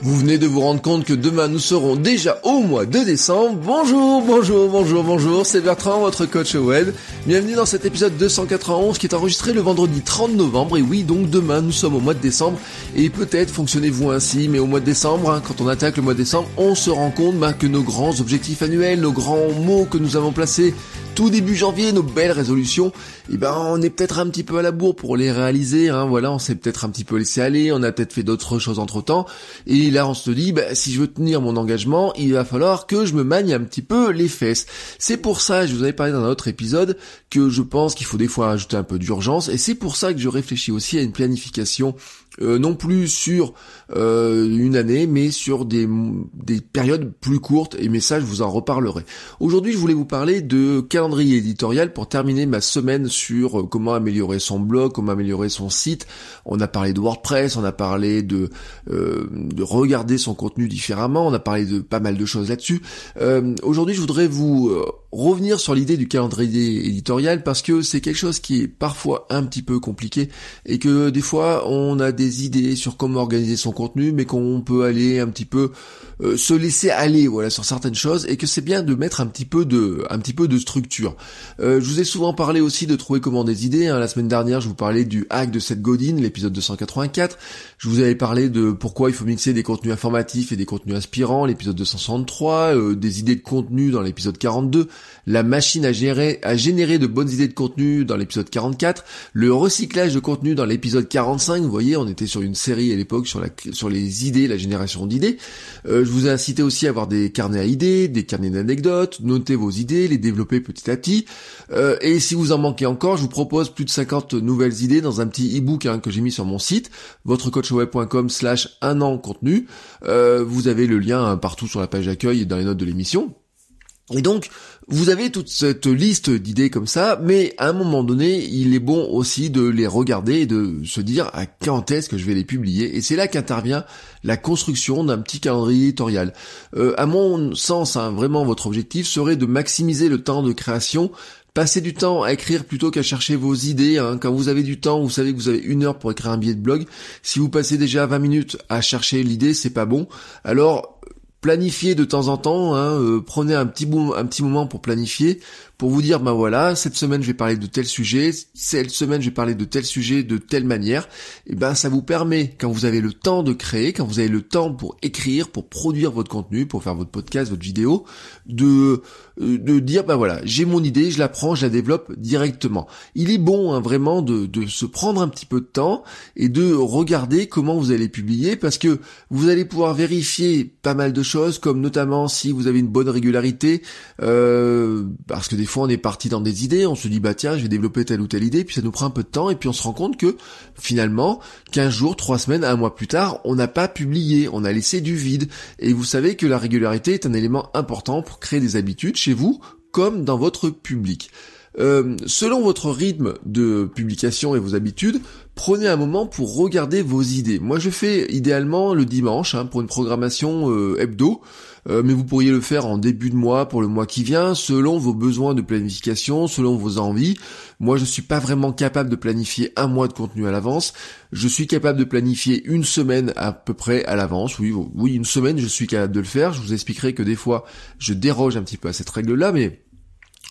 Vous venez de vous rendre compte que demain nous serons déjà au mois de décembre. Bonjour, bonjour, bonjour, bonjour, c'est Bertrand, votre coach web. Bienvenue dans cet épisode 291 qui est enregistré le vendredi 30 novembre. Et oui, donc demain nous sommes au mois de décembre. Et peut-être fonctionnez-vous ainsi, mais au mois de décembre, hein, quand on attaque le mois de décembre, on se rend compte bah, que nos grands objectifs annuels, nos grands mots que nous avons placés tout début janvier, nos belles résolutions, eh ben on est peut-être un petit peu à la bourre pour les réaliser, hein, voilà, on s'est peut-être un petit peu laissé aller, on a peut-être fait d'autres choses entre temps, et là on se dit, bah, si je veux tenir mon engagement, il va falloir que je me magne un petit peu les fesses. C'est pour ça, je vous avais parlé dans un autre épisode, que je pense qu'il faut des fois ajouter un peu d'urgence, et c'est pour ça que je réfléchis aussi à une planification euh, non plus sur euh, une année, mais sur des, des périodes plus courtes, et mais ça je vous en reparlerai. Aujourd'hui je voulais vous parler de calendrier éditorial pour terminer ma semaine sur euh, comment améliorer son blog, comment améliorer son site. On a parlé de WordPress, on a parlé de, de regarder son contenu différemment, on a parlé de pas mal de choses là-dessus. Aujourd'hui je voudrais vous revenir sur l'idée du calendrier éditorial parce que c'est quelque chose qui est parfois un petit peu compliqué et que des fois on a des idées sur comment organiser son contenu mais qu'on peut aller un petit peu euh, se laisser aller voilà sur certaines choses et que c'est bien de mettre un petit peu de un petit peu de structure. Euh, je vous ai souvent parlé aussi de trouver comment des idées. Hein. La semaine dernière, je vous parlais du hack de Seth Godin, l'épisode 284. Je vous avais parlé de pourquoi il faut mixer des contenus informatifs et des contenus inspirants, l'épisode 263, euh, des idées de contenu dans l'épisode 42 la machine à gérer, à générer de bonnes idées de contenu dans l'épisode 44, le recyclage de contenu dans l'épisode 45. Vous voyez, on sur une série à l'époque sur la, sur les idées, la génération d'idées. Euh, je vous ai incité aussi à avoir des carnets à idées, des carnets d'anecdotes, noter vos idées, les développer petit à petit. Euh, et si vous en manquez encore, je vous propose plus de 50 nouvelles idées dans un petit e-book hein, que j'ai mis sur mon site, votrecoachweb.com slash un an contenu. Euh, vous avez le lien hein, partout sur la page d'accueil et dans les notes de l'émission. Et donc, vous avez toute cette liste d'idées comme ça, mais à un moment donné, il est bon aussi de les regarder et de se dire à quand est-ce que je vais les publier. Et c'est là qu'intervient la construction d'un petit calendrier éditorial. Euh, à mon sens, hein, vraiment, votre objectif serait de maximiser le temps de création Passez du temps à écrire plutôt qu'à chercher vos idées. Hein. Quand vous avez du temps, vous savez que vous avez une heure pour écrire un billet de blog. Si vous passez déjà 20 minutes à chercher l'idée, c'est pas bon. Alors planifiez de temps en temps, hein, euh, prenez un petit, un petit moment pour planifier, pour vous dire, ben voilà, cette semaine je vais parler de tel sujet, cette semaine je vais parler de tel sujet de telle manière, et ben ça vous permet, quand vous avez le temps de créer, quand vous avez le temps pour écrire, pour produire votre contenu, pour faire votre podcast, votre vidéo, de, euh, de dire, ben voilà, j'ai mon idée, je la prends, je la développe directement. Il est bon hein, vraiment de, de se prendre un petit peu de temps et de regarder comment vous allez publier, parce que vous allez pouvoir vérifier pas mal de choses, comme notamment si vous avez une bonne régularité, euh, parce que des fois on est parti dans des idées, on se dit bah tiens je vais développer telle ou telle idée, puis ça nous prend un peu de temps, et puis on se rend compte que finalement 15 jours, 3 semaines, un mois plus tard, on n'a pas publié, on a laissé du vide. Et vous savez que la régularité est un élément important pour créer des habitudes chez vous comme dans votre public. Euh, selon votre rythme de publication et vos habitudes, prenez un moment pour regarder vos idées. Moi je fais idéalement le dimanche hein, pour une programmation euh, hebdo. Euh, mais vous pourriez le faire en début de mois pour le mois qui vient, selon vos besoins de planification, selon vos envies. Moi, je suis pas vraiment capable de planifier un mois de contenu à l'avance. Je suis capable de planifier une semaine à peu près à l'avance. Oui, oui, une semaine, je suis capable de le faire. Je vous expliquerai que des fois, je déroge un petit peu à cette règle-là, mais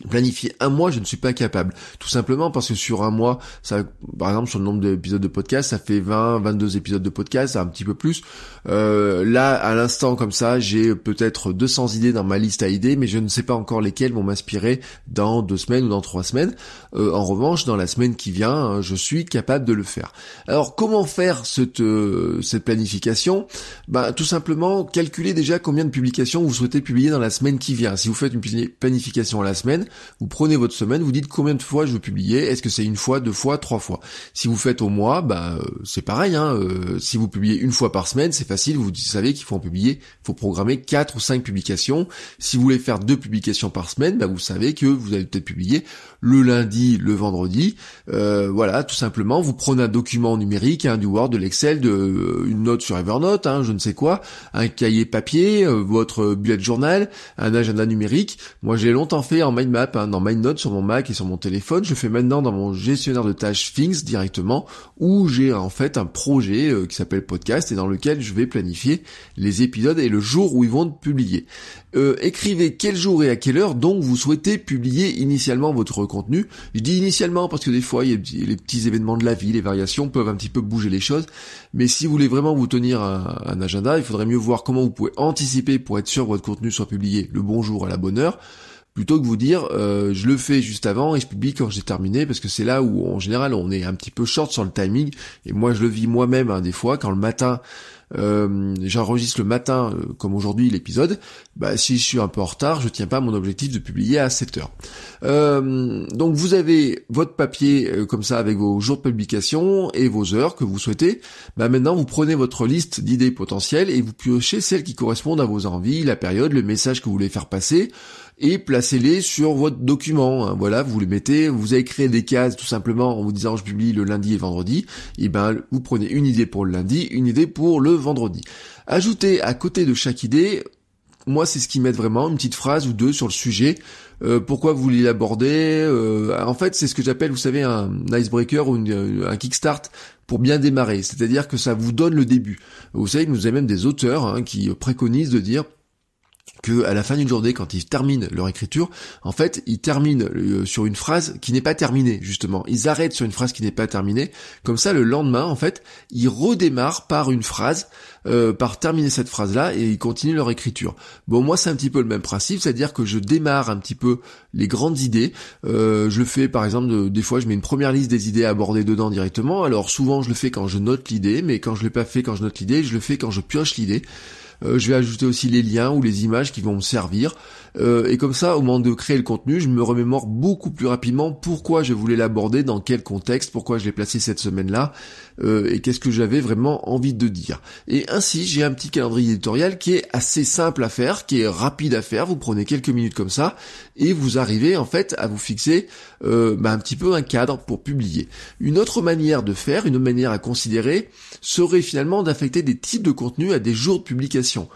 Planifier un mois, je ne suis pas capable. Tout simplement parce que sur un mois, ça, par exemple, sur le nombre d'épisodes de podcast, ça fait 20, 22 épisodes de podcast, un petit peu plus. Euh, là, à l'instant comme ça, j'ai peut-être 200 idées dans ma liste à idées, mais je ne sais pas encore lesquelles vont m'inspirer dans deux semaines ou dans trois semaines. Euh, en revanche, dans la semaine qui vient, hein, je suis capable de le faire. Alors, comment faire cette, euh, cette planification? Ben, Tout simplement, calculer déjà combien de publications vous souhaitez publier dans la semaine qui vient. Si vous faites une planification à la semaine, Vous prenez votre semaine, vous dites combien de fois je veux publier. Est-ce que c'est une fois, deux fois, trois fois? Si vous faites au mois, bah c'est pareil. Hein, si vous publiez une fois par semaine, c'est facile. Vous savez qu'il faut en publier, faut programmer quatre ou cinq publications. Si vous voulez faire deux publications par semaine, bah vous savez que vous allez peut-être publier le lundi, le vendredi. voilà, tout simplement. Vous prenez un document numérique, hein, du Word, de l'Excel, une note sur Evernote, hein, je ne sais quoi, un cahier papier, euh, votre bullet journal, un agenda numérique. Moi, j'ai longtemps fait en mind hein, dans MindNote sur mon Mac et sur mon téléphone. Je fais maintenant dans mon gestionnaire de tâches Things directement, où j'ai en fait un projet euh, qui s'appelle podcast et dans lequel je vais planifier les épisodes et le jour où ils vont être publiés. Euh, écrivez quel jour et à quelle heure donc vous souhaitez publier initialement votre contenu. Je dis initialement parce que des fois il y a les petits événements de la vie, les variations peuvent un petit peu bouger les choses. Mais si vous voulez vraiment vous tenir un, un agenda, il faudrait mieux voir comment vous pouvez anticiper pour être sûr que votre contenu soit publié le bon jour à la bonne heure plutôt que vous dire euh, je le fais juste avant et je publie quand j'ai terminé parce que c'est là où en général on est un petit peu short sur le timing et moi je le vis moi-même hein, des fois quand le matin euh, j'enregistre le matin, euh, comme aujourd'hui l'épisode, bah, si je suis un peu en retard, je tiens pas à mon objectif de publier à 7 heures. Euh, donc vous avez votre papier comme ça avec vos jours de publication et vos heures que vous souhaitez. Bah, maintenant vous prenez votre liste d'idées potentielles et vous piochez celles qui correspondent à vos envies, la période, le message que vous voulez faire passer et placez-les sur votre document. Hein. Voilà, vous les mettez, vous avez créé des cases tout simplement en vous disant je publie le lundi et vendredi. Et ben vous prenez une idée pour le lundi, une idée pour le vendredi. Ajoutez à côté de chaque idée, moi c'est ce qui m'aide vraiment, une petite phrase ou deux sur le sujet. Euh, pourquoi vous voulez l'aborder euh, En fait, c'est ce que j'appelle, vous savez, un icebreaker ou un kickstart pour bien démarrer. C'est-à-dire que ça vous donne le début. Vous savez, nous avons même des auteurs hein, qui préconisent de dire que à la fin d'une journée, quand ils terminent leur écriture, en fait, ils terminent euh, sur une phrase qui n'est pas terminée, justement. Ils arrêtent sur une phrase qui n'est pas terminée. Comme ça, le lendemain, en fait, ils redémarrent par une phrase, euh, par terminer cette phrase-là, et ils continuent leur écriture. Bon, moi, c'est un petit peu le même principe, c'est-à-dire que je démarre un petit peu les grandes idées. Euh, je le fais, par exemple, des fois, je mets une première liste des idées à aborder dedans directement. Alors, souvent, je le fais quand je note l'idée, mais quand je l'ai pas fait quand je note l'idée, je le fais quand je pioche l'idée. Euh, je vais ajouter aussi les liens ou les images qui vont me servir. Euh, et comme ça, au moment de créer le contenu, je me remémore beaucoup plus rapidement pourquoi je voulais l'aborder, dans quel contexte, pourquoi je l'ai placé cette semaine-là, euh, et qu'est-ce que j'avais vraiment envie de dire. Et ainsi, j'ai un petit calendrier éditorial qui est assez simple à faire, qui est rapide à faire. Vous prenez quelques minutes comme ça, et vous arrivez en fait à vous fixer bah, un petit peu un cadre pour publier. Une autre manière de faire, une autre manière à considérer, serait finalement d'affecter des types de contenus à des jours de publication.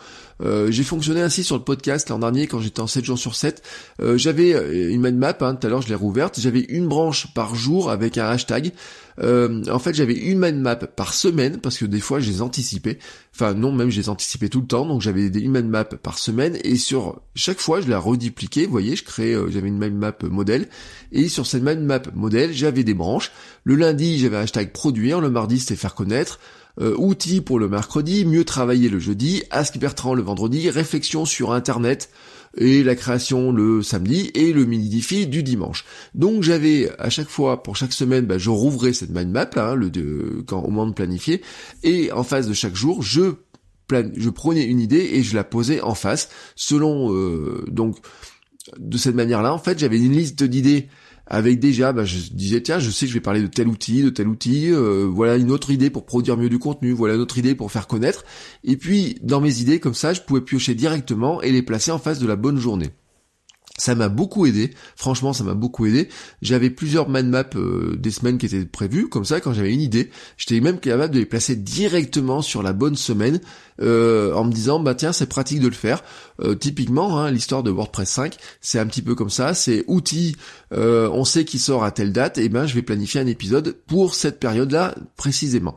Euh, j'ai fonctionné ainsi sur le podcast l'an dernier quand j'étais en 7 jours sur 7. Euh, j'avais euh, une mind map, hein, tout à l'heure je l'ai rouverte, j'avais une branche par jour avec un hashtag. en fait j'avais une mind map par semaine parce que des fois je les anticipais. Enfin non, même je les anticipais tout le temps, donc j'avais une mind map par semaine et sur chaque fois je la redupliquais, vous voyez, je créais, j'avais une mind map modèle et sur cette mind map modèle j'avais des branches. Le lundi j'avais hashtag produire, le mardi c'était faire connaître. Euh, outils pour le mercredi, mieux travailler le jeudi, Ask Bertrand le vendredi, réflexion sur internet et la création le samedi et le mini défi du dimanche. Donc j'avais à chaque fois pour chaque semaine, bah, je rouvrais cette mind map hein, le quand au moment de planifier et en face de chaque jour, je je prenais une idée et je la posais en face selon euh, donc de cette manière-là en fait j'avais une liste d'idées avec déjà, bah, je disais tiens, je sais que je vais parler de tel outil, de tel outil, euh, voilà une autre idée pour produire mieux du contenu, voilà une autre idée pour faire connaître. Et puis dans mes idées comme ça, je pouvais piocher directement et les placer en face de la bonne journée. Ça m'a beaucoup aidé, franchement ça m'a beaucoup aidé. J'avais plusieurs mind maps euh, des semaines qui étaient prévues, comme ça quand j'avais une idée, j'étais même capable de les placer directement sur la bonne semaine euh, en me disant bah tiens c'est pratique de le faire. Euh, typiquement hein, l'histoire de WordPress 5 c'est un petit peu comme ça, c'est outil, on sait qu'il sort à telle date, et ben je vais planifier un épisode pour cette période là précisément.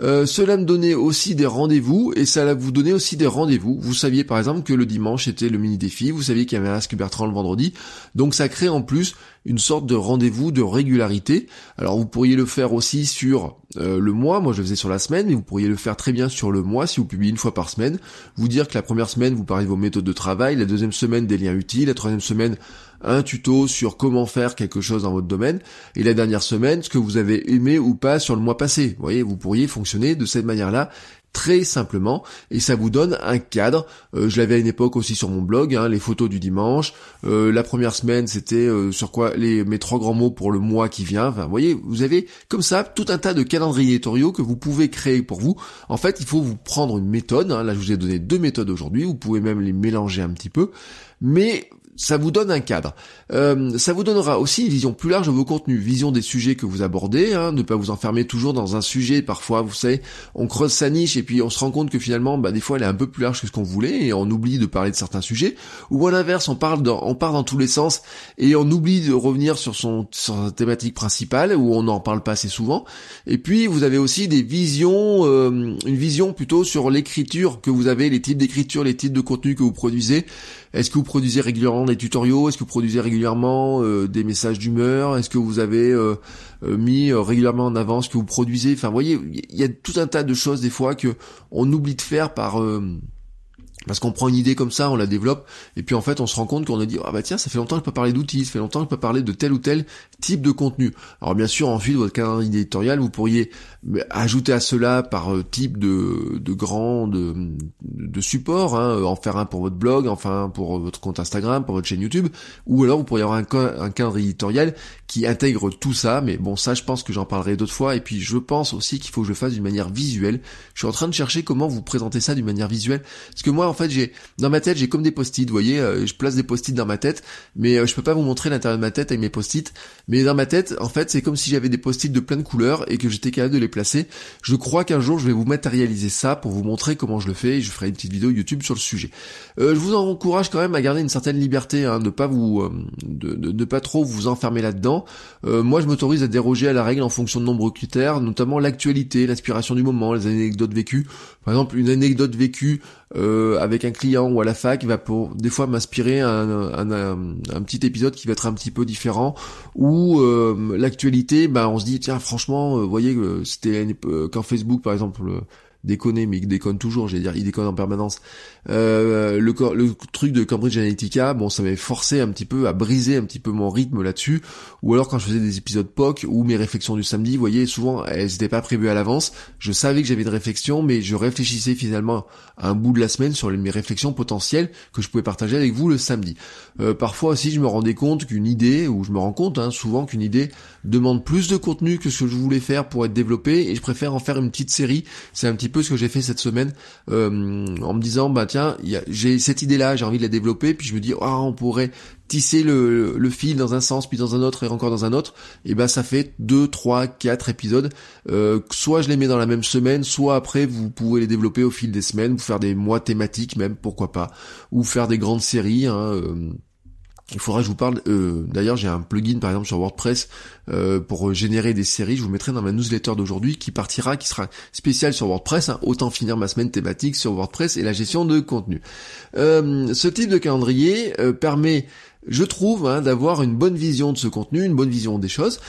Euh, cela me donnait aussi des rendez-vous et ça vous donnait aussi des rendez-vous. Vous saviez par exemple que le dimanche était le mini défi, vous saviez qu'il y avait un Ask Bertrand le vendredi, donc ça crée en plus une sorte de rendez-vous de régularité. Alors vous pourriez le faire aussi sur euh, le mois, moi je le faisais sur la semaine, mais vous pourriez le faire très bien sur le mois si vous publiez une fois par semaine. Vous dire que la première semaine vous parlez de vos méthodes de travail, la deuxième semaine des liens utiles, la troisième semaine un tuto sur comment faire quelque chose dans votre domaine, et la dernière semaine, ce que vous avez aimé ou pas sur le mois passé. Vous voyez, vous pourriez fonctionner de cette manière-là, très simplement et ça vous donne un cadre. Euh, je l'avais à une époque aussi sur mon blog, hein, les photos du dimanche. Euh, la première semaine c'était euh, sur quoi les mes trois grands mots pour le mois qui vient. Vous voyez, vous avez comme ça tout un tas de calendriers éditoriaux que vous pouvez créer pour vous. En fait, il faut vous prendre une méthode. Hein. Là, je vous ai donné deux méthodes aujourd'hui. Vous pouvez même les mélanger un petit peu, mais ça vous donne un cadre. Euh, ça vous donnera aussi une vision plus large de vos contenus, vision des sujets que vous abordez, hein, ne pas vous enfermer toujours dans un sujet. Parfois, vous savez, on creuse sa niche et puis on se rend compte que finalement, bah, des fois, elle est un peu plus large que ce qu'on voulait et on oublie de parler de certains sujets. Ou à l'inverse, on parle, dans, on part dans tous les sens et on oublie de revenir sur son sur sa thématique principale où on n'en parle pas assez souvent. Et puis, vous avez aussi des visions, euh, une vision plutôt sur l'écriture que vous avez, les types d'écriture, les types de contenu que vous produisez. Est-ce que vous produisez régulièrement des tutoriaux? Est-ce que vous produisez régulièrement euh, des messages d'humeur? Est-ce que vous avez euh, euh, mis régulièrement en avant ce que vous produisez? Enfin, vous voyez, il y a tout un tas de choses des fois que on oublie de faire par parce qu'on prend une idée comme ça, on la développe, et puis en fait on se rend compte qu'on a dit ah bah tiens ça fait longtemps que je peux parler d'outils, ça fait longtemps que je peux parler de tel ou tel type de contenu. Alors bien sûr ensuite votre calendrier éditorial vous pourriez ajouter à cela par euh, type de, de grand de, de support, hein, en faire un pour votre blog, enfin pour votre compte Instagram, pour votre chaîne YouTube, ou alors vous pourriez avoir un, un calendrier éditorial qui intègre tout ça, mais bon ça je pense que j'en parlerai d'autres fois, et puis je pense aussi qu'il faut que je le fasse d'une manière visuelle. Je suis en train de chercher comment vous présenter ça d'une manière visuelle, parce que moi en fait, j'ai dans ma tête, j'ai comme des post-it, vous voyez, euh, je place des post-it dans ma tête, mais euh, je peux pas vous montrer l'intérieur de ma tête avec mes post-it. Mais dans ma tête, en fait, c'est comme si j'avais des post-it de plein de couleurs et que j'étais capable de les placer. Je crois qu'un jour, je vais vous matérialiser ça pour vous montrer comment je le fais et je ferai une petite vidéo YouTube sur le sujet. Euh, je vous encourage quand même à garder une certaine liberté, hein, de pas vous, de, de, pas trop vous enfermer là-dedans. moi, je m'autorise à déroger à la règle en fonction de nombreux critères, notamment l'actualité, l'inspiration du moment, les anecdotes vécues. Par exemple, une anecdote vécue euh, avec un client ou à la fac va pour des fois m'inspirer un, un, petit épisode qui va être un petit peu différent ou euh, l'actualité bah on se dit tiens franchement euh, vous voyez c'était quand Facebook par exemple déconner, mais il déconne toujours, j'allais dire, il déconne en permanence. Euh, le, le truc de Cambridge Analytica, bon, ça m'avait forcé un petit peu à briser un petit peu mon rythme là-dessus. Ou alors quand je faisais des épisodes POC ou mes réflexions du samedi, vous voyez, souvent elles n'étaient pas prévues à l'avance. Je savais que j'avais une réflexion, mais je réfléchissais finalement à un bout de la semaine sur mes réflexions potentielles que je pouvais partager avec vous le samedi. Euh, parfois aussi, je me rendais compte qu'une idée, ou je me rends compte hein, souvent qu'une idée demande plus de contenu que ce que je voulais faire pour être développé, et je préfère en faire une petite série. C'est un petit peu ce que j'ai fait cette semaine euh, en me disant bah tiens j'ai cette idée là j'ai envie de la développer puis je me dis ah on pourrait tisser le, fil dans un sens puis dans un autre et encore dans un autre. Et ben ça fait deux trois quatre épisodes. Euh, soit je les mets dans la même semaine soit après vous pouvez les développer au fil des semaines vous faire des mois thématiques même pourquoi pas ou faire des grandes séries hein, euh, il faudra que je vous parle. Euh, d'ailleurs, j'ai un plugin par exemple sur WordPress euh, pour générer des séries. Je vous mettrai dans ma newsletter d'aujourd'hui qui partira, qui sera spéciale sur WordPress. Hein. Autant finir ma semaine thématique sur WordPress et la gestion de contenu. Euh, ce type de calendrier permet je trouve, hein, d'avoir une bonne vision de ce contenu, une bonne vision des choses.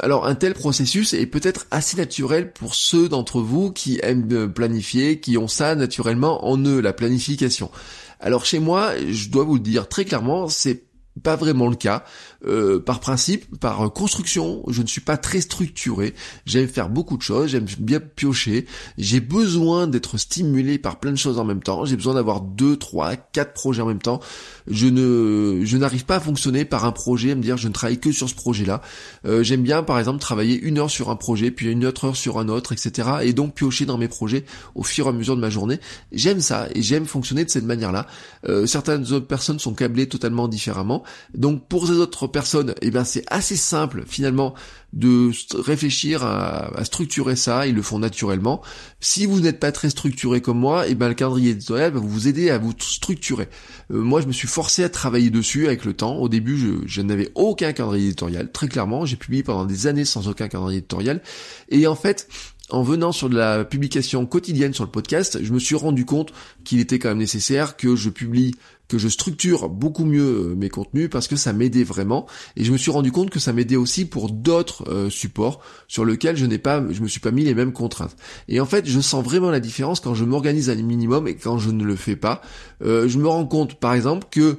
alors un tel processus est peut-être assez naturel pour ceux d'entre vous qui aiment planifier, qui ont ça naturellement en eux, la planification. Alors chez moi, je dois vous le dire très clairement, c'est pas vraiment le cas. Euh, par principe, par construction, je ne suis pas très structuré. J'aime faire beaucoup de choses, j'aime bien piocher. J'ai besoin d'être stimulé par plein de choses en même temps. J'ai besoin d'avoir deux, trois, quatre projets en même temps. Je ne, je n'arrive pas à fonctionner par un projet, à me dire je ne travaille que sur ce projet-là. Euh, j'aime bien, par exemple, travailler une heure sur un projet, puis une autre heure sur un autre, etc. Et donc piocher dans mes projets au fur et à mesure de ma journée. J'aime ça et j'aime fonctionner de cette manière-là. Euh, certaines autres personnes sont câblées totalement différemment. Donc pour ces autres personnes, eh bien c'est assez simple finalement de réfléchir à, structurer ça, ils le font naturellement. Si vous n'êtes pas très structuré comme moi, eh ben le calendrier éditorial va vous aider à vous structurer. Euh, moi je me suis forcé à travailler dessus avec le temps. Au début je, je n'avais aucun calendrier éditorial, très clairement, j'ai publié pendant des années sans aucun calendrier éditorial. Et en fait, en venant sur de la publication quotidienne sur le podcast, je me suis rendu compte qu'il était quand même nécessaire que je publie, que je structure beaucoup mieux euh, mes contenus parce que ça m'aidait vraiment et je me suis rendu compte que ça m'aidait aussi pour d'autres euh, supports sur lesquels je n'ai pas, je me suis pas mis les mêmes contraintes. Et en fait, je sens vraiment la différence quand je m'organise à un minimum et quand je ne le fais pas. Euh, je me rends compte, par exemple, que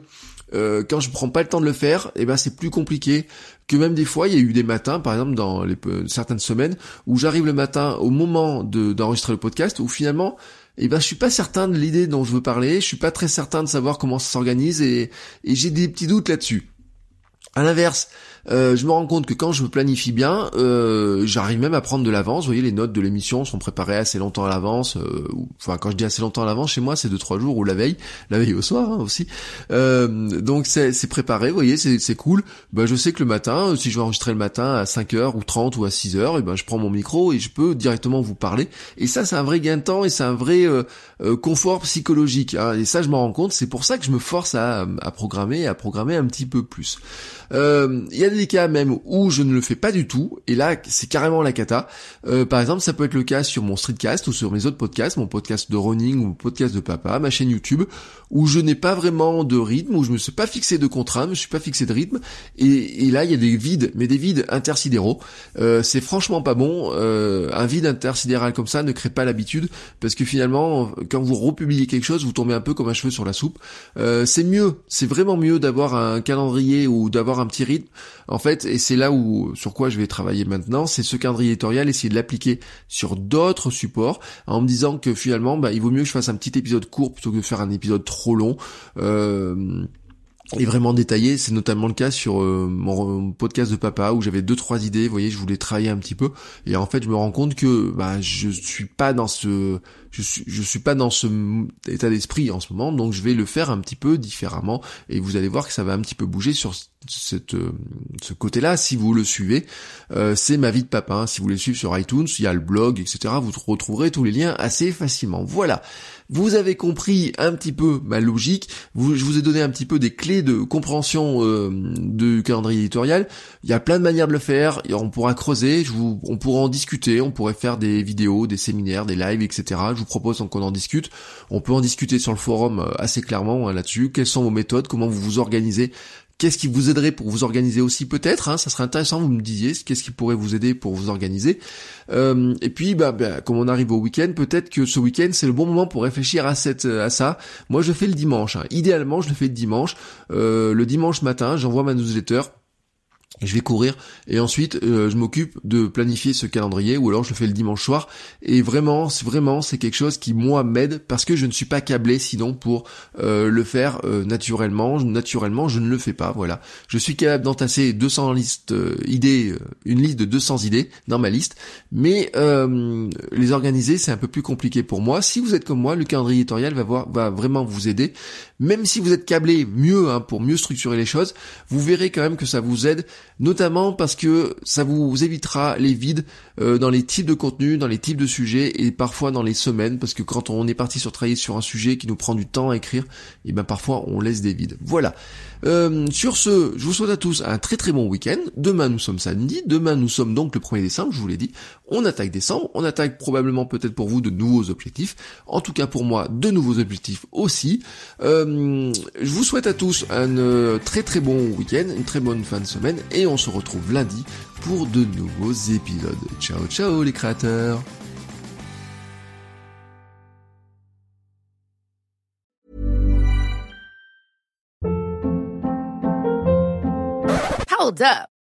quand je prends pas le temps de le faire, eh ben c'est plus compliqué que même des fois, il y a eu des matins, par exemple dans les, certaines semaines, où j'arrive le matin au moment d'enregistrer le podcast, où finalement, eh ben je suis pas certain de l'idée dont je veux parler, je suis pas très certain de savoir comment ça s'organise et, et j'ai des petits doutes là-dessus. À l'inverse, euh, je me rends compte que quand je planifie bien, euh, j'arrive même à prendre de l'avance. Vous voyez, les notes de l'émission sont préparées assez longtemps à l'avance. Euh, enfin, quand je dis assez longtemps à l'avance, chez moi, c'est deux trois jours ou la veille, la veille au soir hein, aussi. donc c'est préparé. Vous voyez, c'est cool. Ben, je sais que le matin, si je vais enregistrer le matin à 5h ou 30 ou à 6h, et eh ben je prends mon micro et je peux directement vous parler. Et ça, c'est un vrai gain de temps et c'est un vrai confort psychologique. Hein. Et ça, je m'en rends compte. C'est pour ça que je me force à, à programmer, à programmer un petit peu plus. Il y a des cas même où je ne le fais pas du tout, et là c'est carrément la cata. Euh, par exemple, ça peut être le cas sur mon streetcast ou sur mes autres podcasts, mon podcast de running ou mon podcast de papa, ma chaîne YouTube, où je n'ai pas vraiment de rythme, où je me suis pas fixé de contraintes, je me suis pas fixé de rythme, et, là il y a des vides, mais des vides intersidéraux. Euh, c'est franchement pas bon. Euh, un vide intersidéral comme ça ne crée pas l'habitude, parce que finalement, quand vous republiez quelque chose, vous tombez un peu comme un cheveu sur la soupe. c'est mieux, c'est vraiment mieux d'avoir un calendrier ou d'avoir un petit rythme en fait, et c'est là où sur quoi je vais travailler maintenant, c'est ce calendrier éditorial, essayer de l'appliquer sur d'autres supports, en me disant que finalement, bah, il vaut mieux que je fasse un petit épisode court plutôt que de faire un épisode trop long. Euh, et vraiment détaillé. C'est notamment le cas sur euh, mon podcast de papa où j'avais deux trois idées. Vous voyez, je voulais travailler un petit peu et en fait, je me rends compte que bah je suis pas dans ce je suis je suis pas dans ce état d'esprit en ce moment, donc je vais le faire un petit peu différemment et vous allez voir que ça va un petit peu bouger sur cette euh, ce côté-là si vous le suivez. Euh, c'est ma vie de papa. Hein. Si vous le suivez sur iTunes, il y a le blog, etc. Vous retrouverez tous les liens assez facilement. Voilà. Vous avez compris un petit peu ma logique. je vous ai donné un petit peu des clés de compréhension euh, du calendrier éditorial. Il y a plein de manières de le faire. on pourra creuser. Je vous, on pourra en discuter. On pourrait faire des vidéos, des séminaires, des lives, etc. Je vous propose qu'on en discute. On peut en discuter sur le forum euh, assez clairement hein, là-dessus. Quelles sont vos méthodes? Comment vous vous organisez? Qu'est-ce qui vous aiderait pour vous organiser aussi peut-être hein, Ça serait intéressant, vous me disiez, qu'est-ce qui pourrait vous aider pour vous organiser. Euh, et puis, bah, bah, comme on arrive au week-end, peut-être que ce week-end, c'est le bon moment pour réfléchir à, cette, à ça. Moi, je fais le dimanche. Hein. Idéalement, je le fais le dimanche. Euh, le dimanche matin, j'envoie ma newsletter je vais courir. Et ensuite euh, je m'occupe de planifier ce calendrier ou alors je le fais le dimanche soir. Et vraiment vraiment c'est quelque chose qui moi m'aide parce que je ne suis pas câblé sinon pour euh, le faire euh, naturellement. Naturellement je ne le fais pas voilà. Je suis capable d'entasser 200 listes idées une liste de 200 idées dans ma liste. Mais les organiser c'est un peu plus compliqué pour moi. Si vous êtes comme moi le calendrier éditorial va voir va vraiment vous aider. Même si vous êtes câblé mieux hein, pour mieux structurer les choses vous verrez quand même que ça vous aide notamment parce que ça vous évitera les vides euh, dans les types de contenus, dans les types de sujets et parfois dans les semaines, parce que quand on est parti sur travailler sur un sujet qui nous prend du temps à écrire, et eh ben parfois on laisse des vides. Voilà. Euh, sur ce, je vous souhaite à tous un très très bon week-end. Demain nous sommes samedi, demain nous sommes donc le 1er décembre, je vous l'ai dit. On attaque décembre, on attaque probablement peut-être pour vous de nouveaux objectifs. En tout cas pour moi, de nouveaux objectifs aussi. Euh, je vous souhaite à tous un très très bon week-end, une très bonne fin de semaine et on se retrouve lundi pour de nouveaux épisodes. Ciao ciao les créateurs Hold up,